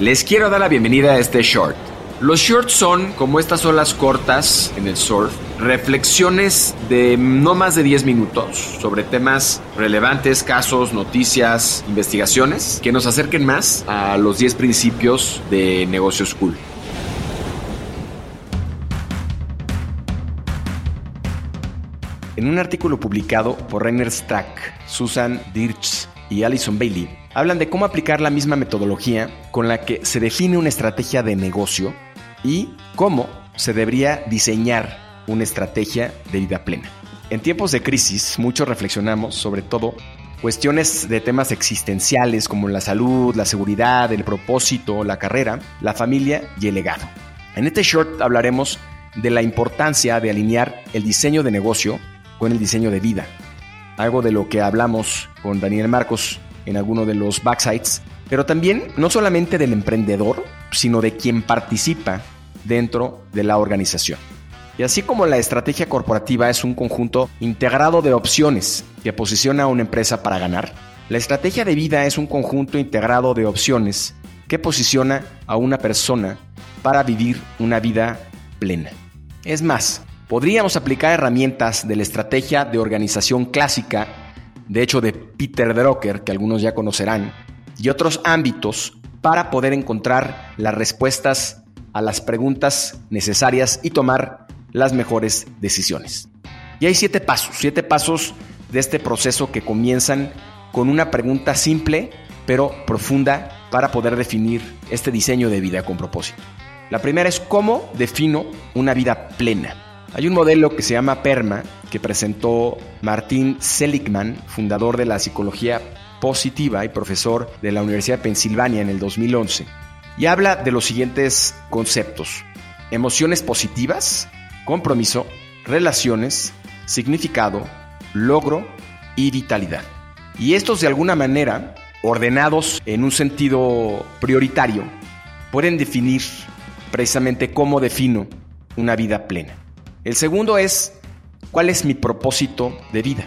Les quiero dar la bienvenida a este short. Los shorts son, como estas olas cortas en el surf, reflexiones de no más de 10 minutos sobre temas relevantes, casos, noticias, investigaciones, que nos acerquen más a los 10 principios de negocios cool. En un artículo publicado por Rainer Strack, Susan Dirch y Alison Bailey, hablan de cómo aplicar la misma metodología con la que se define una estrategia de negocio y cómo se debería diseñar una estrategia de vida plena. En tiempos de crisis, muchos reflexionamos sobre todo cuestiones de temas existenciales como la salud, la seguridad, el propósito, la carrera, la familia y el legado. En este short hablaremos de la importancia de alinear el diseño de negocio con el diseño de vida. Algo de lo que hablamos con Daniel Marcos en alguno de los backsites, pero también no solamente del emprendedor, sino de quien participa dentro de la organización. Y así como la estrategia corporativa es un conjunto integrado de opciones que posiciona a una empresa para ganar, la estrategia de vida es un conjunto integrado de opciones que posiciona a una persona para vivir una vida plena. Es más, podríamos aplicar herramientas de la estrategia de organización clásica de hecho de Peter Drucker, que algunos ya conocerán, y otros ámbitos para poder encontrar las respuestas a las preguntas necesarias y tomar las mejores decisiones. Y hay siete pasos, siete pasos de este proceso que comienzan con una pregunta simple pero profunda para poder definir este diseño de vida con propósito. La primera es cómo defino una vida plena. Hay un modelo que se llama PERMA que presentó Martin Seligman, fundador de la psicología positiva y profesor de la Universidad de Pensilvania en el 2011, y habla de los siguientes conceptos. Emociones positivas, compromiso, relaciones, significado, logro y vitalidad. Y estos de alguna manera, ordenados en un sentido prioritario, pueden definir precisamente cómo defino una vida plena. El segundo es, ¿cuál es mi propósito de vida?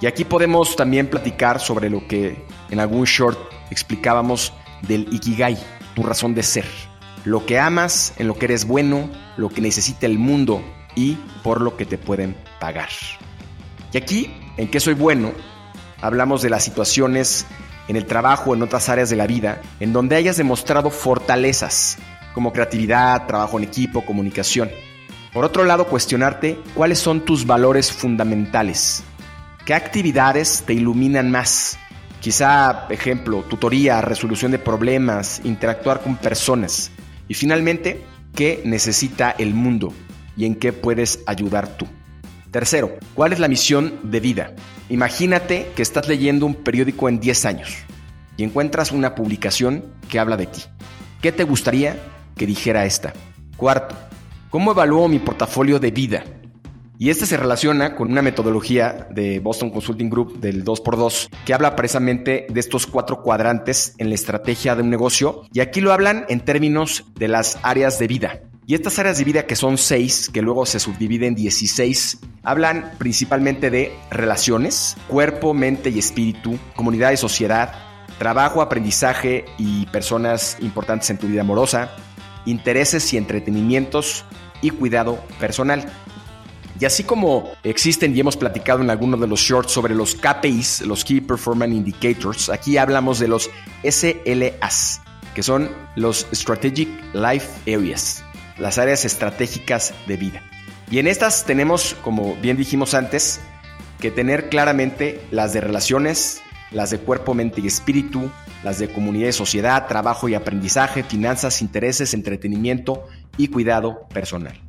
Y aquí podemos también platicar sobre lo que en algún short explicábamos del Ikigai, tu razón de ser. Lo que amas, en lo que eres bueno, lo que necesita el mundo y por lo que te pueden pagar. Y aquí, en qué soy bueno, hablamos de las situaciones en el trabajo en otras áreas de la vida en donde hayas demostrado fortalezas como creatividad, trabajo en equipo, comunicación. Por otro lado, cuestionarte cuáles son tus valores fundamentales. ¿Qué actividades te iluminan más? Quizá, ejemplo, tutoría, resolución de problemas, interactuar con personas. Y finalmente, ¿qué necesita el mundo y en qué puedes ayudar tú? Tercero, ¿cuál es la misión de vida? Imagínate que estás leyendo un periódico en 10 años y encuentras una publicación que habla de ti. ¿Qué te gustaría que dijera esta? Cuarto, ¿Cómo evalúo mi portafolio de vida? Y este se relaciona con una metodología de Boston Consulting Group del 2x2 que habla precisamente de estos cuatro cuadrantes en la estrategia de un negocio y aquí lo hablan en términos de las áreas de vida. Y estas áreas de vida que son seis, que luego se subdividen en 16, hablan principalmente de relaciones, cuerpo, mente y espíritu, comunidad y sociedad, trabajo, aprendizaje y personas importantes en tu vida amorosa, intereses y entretenimientos y cuidado personal. Y así como existen y hemos platicado en algunos de los shorts sobre los KPIs, los Key Performance Indicators, aquí hablamos de los SLAs, que son los Strategic Life Areas, las áreas estratégicas de vida. Y en estas tenemos, como bien dijimos antes, que tener claramente las de relaciones, las de cuerpo, mente y espíritu, las de comunidad y sociedad, trabajo y aprendizaje, finanzas, intereses, entretenimiento y cuidado personal.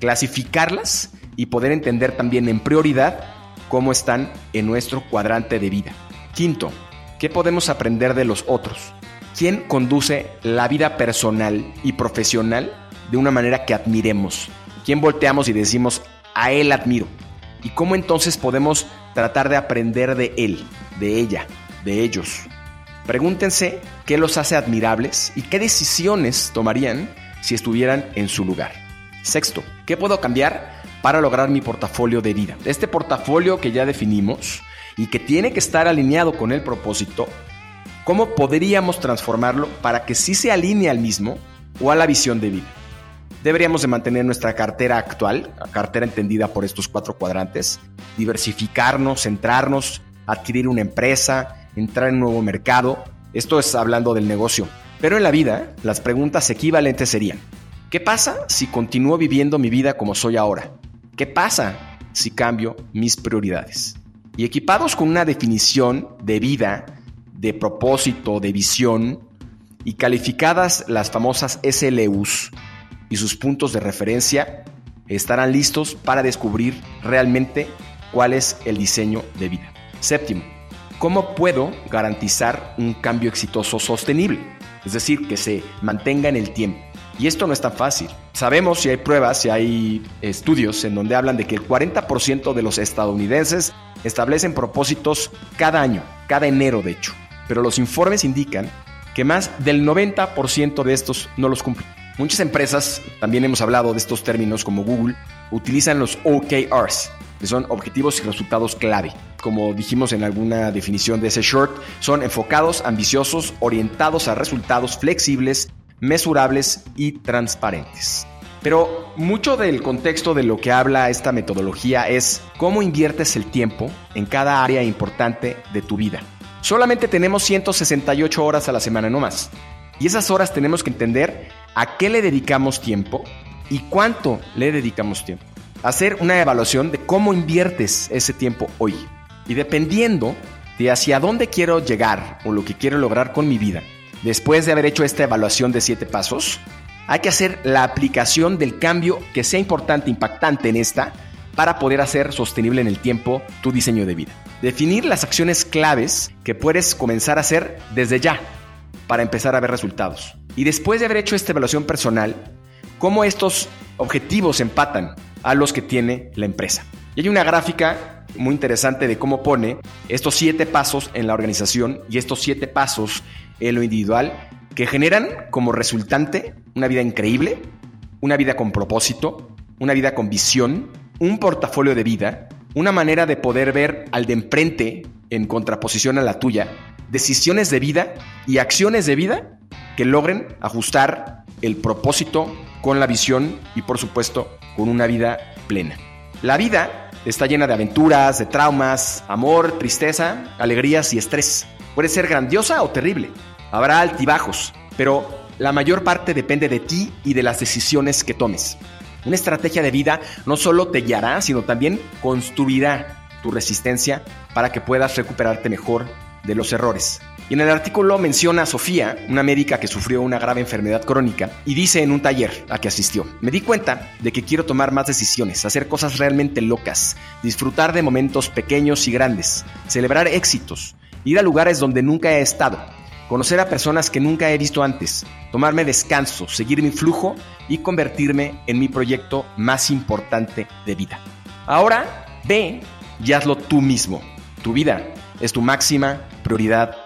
Clasificarlas y poder entender también en prioridad cómo están en nuestro cuadrante de vida. Quinto, ¿Qué podemos aprender de los otros? ¿Quién conduce la vida personal y profesional de una manera que admiremos? ¿Quién volteamos y decimos, a él admiro? ¿Y cómo entonces podemos tratar de aprender de él, de ella, de ellos? Pregúntense qué los hace admirables y qué decisiones tomarían si estuvieran en su lugar. Sexto, ¿qué puedo cambiar para lograr mi portafolio de vida? Este portafolio que ya definimos y que tiene que estar alineado con el propósito, ¿cómo podríamos transformarlo para que sí se alinee al mismo o a la visión de vida? Deberíamos de mantener nuestra cartera actual, la cartera entendida por estos cuatro cuadrantes, diversificarnos, centrarnos, adquirir una empresa, entrar en un nuevo mercado. Esto es hablando del negocio. Pero en la vida, las preguntas equivalentes serían, ¿qué pasa si continúo viviendo mi vida como soy ahora? ¿Qué pasa si cambio mis prioridades? Y equipados con una definición de vida, de propósito, de visión, y calificadas las famosas SLUs y sus puntos de referencia, estarán listos para descubrir realmente cuál es el diseño de vida. Séptimo, ¿cómo puedo garantizar un cambio exitoso sostenible? Es decir, que se mantenga en el tiempo. Y esto no es tan fácil. Sabemos si hay pruebas, si hay estudios en donde hablan de que el 40% de los estadounidenses establecen propósitos cada año, cada enero de hecho. Pero los informes indican que más del 90% de estos no los cumplen. Muchas empresas, también hemos hablado de estos términos como Google, utilizan los OKRs, que son objetivos y resultados clave. Como dijimos en alguna definición de ese short, son enfocados, ambiciosos, orientados a resultados flexibles, mesurables y transparentes. Pero mucho del contexto de lo que habla esta metodología es cómo inviertes el tiempo en cada área importante de tu vida. Solamente tenemos 168 horas a la semana no más. Y esas horas tenemos que entender a qué le dedicamos tiempo y cuánto le dedicamos tiempo. Hacer una evaluación de cómo inviertes ese tiempo hoy. Y dependiendo de hacia dónde quiero llegar o lo que quiero lograr con mi vida, después de haber hecho esta evaluación de siete pasos, hay que hacer la aplicación del cambio que sea importante, impactante en esta, para poder hacer sostenible en el tiempo tu diseño de vida. Definir las acciones claves que puedes comenzar a hacer desde ya para empezar a ver resultados. Y después de haber hecho esta evaluación personal, cómo estos objetivos empatan a los que tiene la empresa. Y hay una gráfica muy interesante de cómo pone estos siete pasos en la organización y estos siete pasos en lo individual que generan como resultante una vida increíble, una vida con propósito, una vida con visión, un portafolio de vida, una manera de poder ver al de enfrente en contraposición a la tuya, decisiones de vida y acciones de vida que logren ajustar el propósito con la visión y por supuesto con una vida plena. La vida está llena de aventuras, de traumas, amor, tristeza, alegrías y estrés. Puede ser grandiosa o terrible. Habrá altibajos, pero la mayor parte depende de ti y de las decisiones que tomes. Una estrategia de vida no solo te guiará, sino también construirá tu resistencia para que puedas recuperarte mejor de los errores. Y en el artículo menciona a Sofía, una médica que sufrió una grave enfermedad crónica, y dice en un taller a que asistió, me di cuenta de que quiero tomar más decisiones, hacer cosas realmente locas, disfrutar de momentos pequeños y grandes, celebrar éxitos, ir a lugares donde nunca he estado, conocer a personas que nunca he visto antes, tomarme descanso, seguir mi flujo y convertirme en mi proyecto más importante de vida. Ahora, ve y hazlo tú mismo. Tu vida es tu máxima prioridad